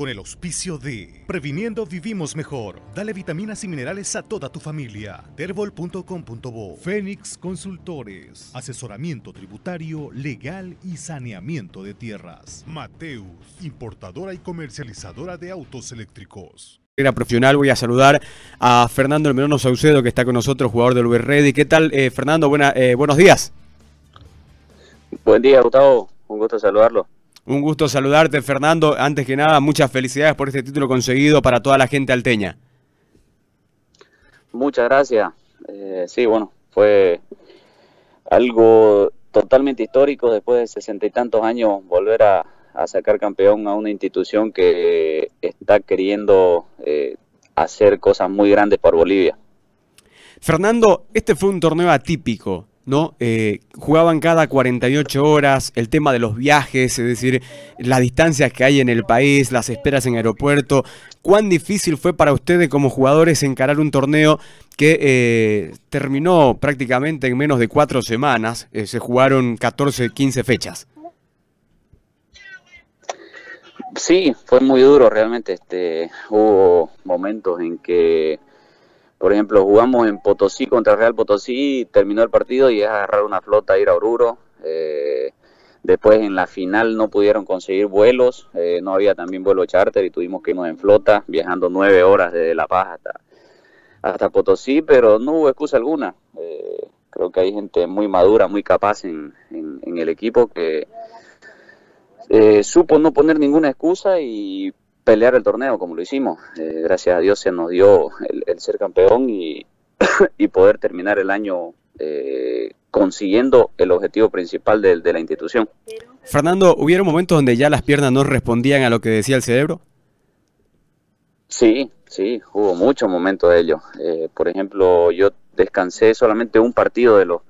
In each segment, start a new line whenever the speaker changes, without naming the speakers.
con el auspicio de Previniendo Vivimos Mejor. Dale vitaminas y minerales a toda tu familia. Terbol.com.bo Fénix Consultores. Asesoramiento tributario, legal y saneamiento de tierras. Mateus, importadora y comercializadora de autos eléctricos.
Era profesional, voy a saludar a Fernando El Melano Saucedo, que está con nosotros, jugador del Uber Ready. ¿Qué tal, eh, Fernando? Buena, eh, buenos días.
Buen día, Gustavo. Un gusto saludarlo.
Un gusto saludarte, Fernando. Antes que nada, muchas felicidades por este título conseguido para toda la gente alteña.
Muchas gracias. Eh, sí, bueno, fue algo totalmente histórico después de sesenta y tantos años volver a, sacar campeón a una institución que está queriendo eh, hacer cosas muy grandes por Bolivia.
Fernando, este fue un torneo atípico. ¿No? Eh, jugaban cada 48 horas, el tema de los viajes, es decir, las distancias que hay en el país, las esperas en aeropuerto. ¿Cuán difícil fue para ustedes como jugadores encarar un torneo que eh, terminó prácticamente en menos de cuatro semanas? Eh, se jugaron 14, 15 fechas.
Sí, fue muy duro realmente. Este, hubo momentos en que por ejemplo, jugamos en Potosí contra Real Potosí, terminó el partido y es agarrar una flota, ir a Oruro. Eh, después en la final no pudieron conseguir vuelos, eh, no había también vuelo charter y tuvimos que irnos en flota, viajando nueve horas desde La Paz hasta, hasta Potosí, pero no hubo excusa alguna. Eh, creo que hay gente muy madura, muy capaz en, en el equipo que supo no poner ninguna excusa y pelear el torneo como lo hicimos. Eh, gracias a Dios se nos dio el, ser campeón y, poder terminar el año eh, consiguiendo el objetivo principal de, la institución.
Fernando, ¿hubieron momentos donde ya las piernas no respondían a lo que decía el cerebro?
Sí, sí, hubo muchos momentos de ello. Eh, por ejemplo, yo descansé solamente un partido de los,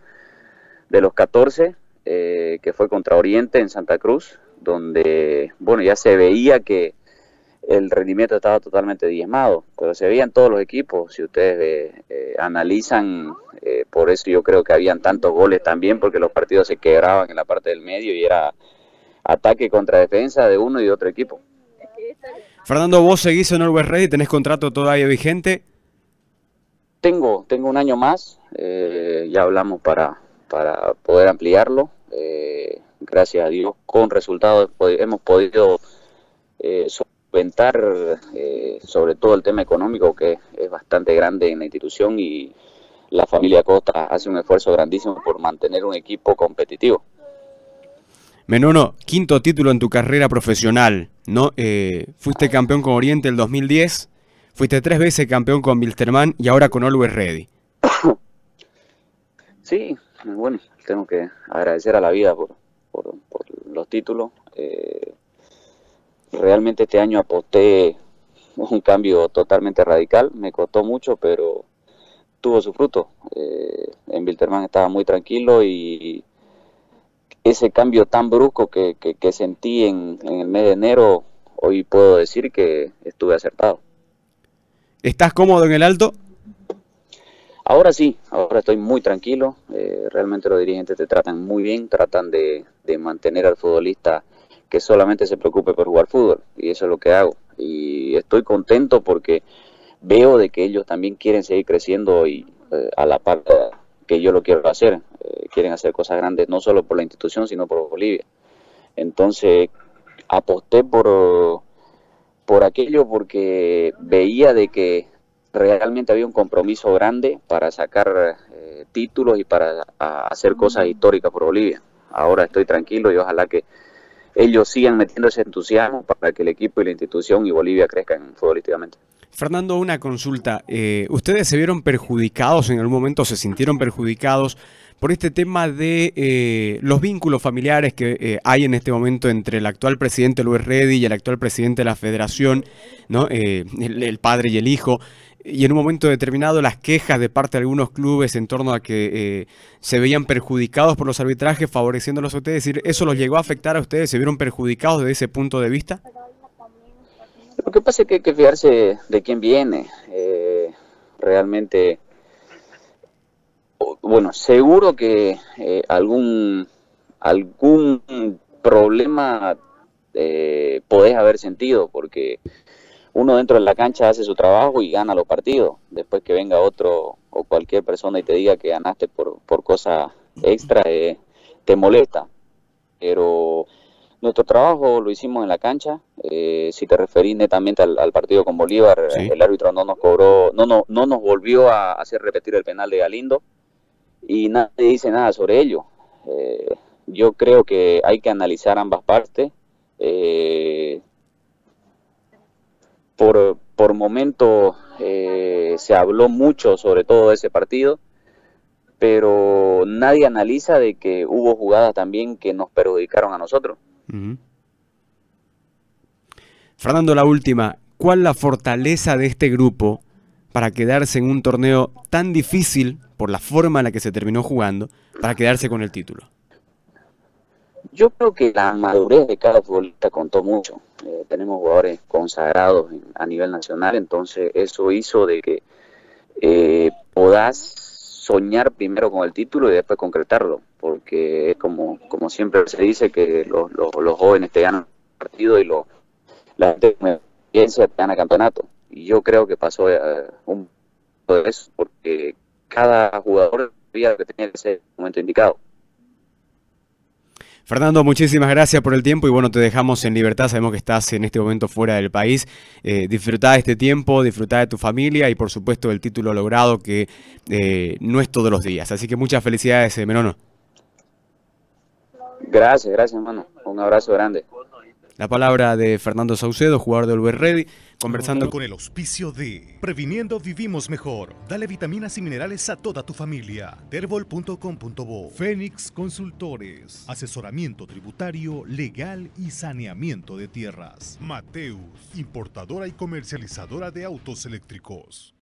de los 14, que fue contra Oriente en Santa Cruz, donde, bueno, ya se veía que, el rendimiento estaba totalmente diezmado, pero se veían todos los equipos, si ustedes eh, eh, analizan, eh, por eso yo creo que habían tantos goles también, porque los partidos se quebraban en la parte del medio y era ataque contra defensa de uno y de otro equipo.
Fernando, vos seguís en Always Ready, tenés contrato todavía vigente.
Tengo, tengo un año más, ya hablamos para, para poder ampliarlo, gracias a Dios, con resultados hemos podido eh, sobre todo el tema económico que es bastante grande en la institución y la familia Costa hace un esfuerzo grandísimo por mantener un equipo competitivo.
Menono, quinto título en tu carrera profesional, ¿no? Eh, fuiste campeón con Oriente el 2010, fuiste tres veces campeón con Wilstermann y ahora con Always Ready.
Sí, bueno, tengo que agradecer a la vida por, por, los títulos. Eh, realmente este año aposté un cambio totalmente radical, me costó mucho, pero tuvo su fruto. Eh, en Wilterman estaba muy tranquilo y ese cambio tan brusco que, sentí en, el mes de enero, hoy puedo decir que estuve acertado.
¿Estás cómodo en el alto?
Ahora sí, ahora estoy muy tranquilo. Eh, realmente los dirigentes te tratan muy bien, tratan de mantener al futbolista que solamente se preocupe por jugar fútbol y eso es lo que hago. Y estoy contento porque veo de que ellos también quieren seguir creciendo y eh, a la par que yo lo quiero hacer eh, quieren hacer cosas grandes no solo por la institución sino por Bolivia. Entonces aposté por por aquello porque veía de que realmente había un compromiso grande para sacar eh, títulos y para hacer cosas históricas por Bolivia. Ahora estoy tranquilo y ojalá que ellos sigan metiendo ese entusiasmo para que el equipo y la institución y Bolivia crezcan futbolísticamente.
Fernando, una consulta. Eh, ¿Ustedes se vieron perjudicados en algún momento, se sintieron perjudicados por este tema de eh, los vínculos familiares que eh, hay en este momento entre el actual presidente Luis Reddy y el actual presidente de la federación, ¿no? el, padre y el hijo? Y en un momento determinado las quejas de parte de algunos clubes en torno a que eh, se veían perjudicados por los arbitrajes favoreciéndolos a ustedes, es decir, ¿eso los llegó a afectar a ustedes? ¿Se vieron perjudicados desde ese punto de vista?
Lo que pasa es que hay que fijarse de quién viene. Eh, realmente, bueno, seguro que eh, algún, algún problema eh, podés haber sentido, porque uno dentro de la cancha hace su trabajo y gana los partidos. Después que venga otro o cualquier persona y te diga que ganaste por, por cosas extra, eh, te molesta. Pero nuestro trabajo lo hicimos en la cancha. Eh, si te referís netamente al, partido con Bolívar, el árbitro no nos cobró, no, no, no nos volvió a hacer repetir el penal de Galindo y nadie dice nada sobre ello. Eh, yo creo que hay que analizar ambas partes. Eh, por, por momentos eh, se habló mucho sobre todo de ese partido, pero nadie analiza de que hubo jugadas también que nos perjudicaron a nosotros.
Fernando, la última, ¿cuál la fortaleza de este grupo para quedarse en un torneo tan difícil por la forma en la que se terminó jugando, para quedarse con el título?
Yo creo que la madurez de cada futbolista contó mucho. Eh, tenemos jugadores consagrados a nivel nacional, entonces eso hizo de que eh, podás soñar primero con el título y después concretarlo, porque es como, como siempre se dice que los, los, jóvenes te ganan partido y los, la gente experiencia te gana campeonato. Y yo creo que pasó eh, un poco de eso, porque cada jugador sabía lo que tenía que ser en el momento indicado.
Fernando, muchísimas gracias por el tiempo y bueno, te dejamos en libertad. Sabemos que estás en este momento fuera del país. Eh, de este tiempo, disfruta de tu familia y por supuesto del título logrado que eh, no es todos los días. Así que muchas felicidades, eh, Menono.
Gracias, gracias, hermano. Un abrazo grande.
La palabra de Fernando Saucedo, jugador del Uber Ready, conversando
con el auspicio de Previniendo Vivimos Mejor. Dale vitaminas y minerales a toda tu familia. Terbol.com.bo Fénix Consultores. Asesoramiento tributario, legal y saneamiento de tierras. Mateus, importadora y comercializadora de autos eléctricos.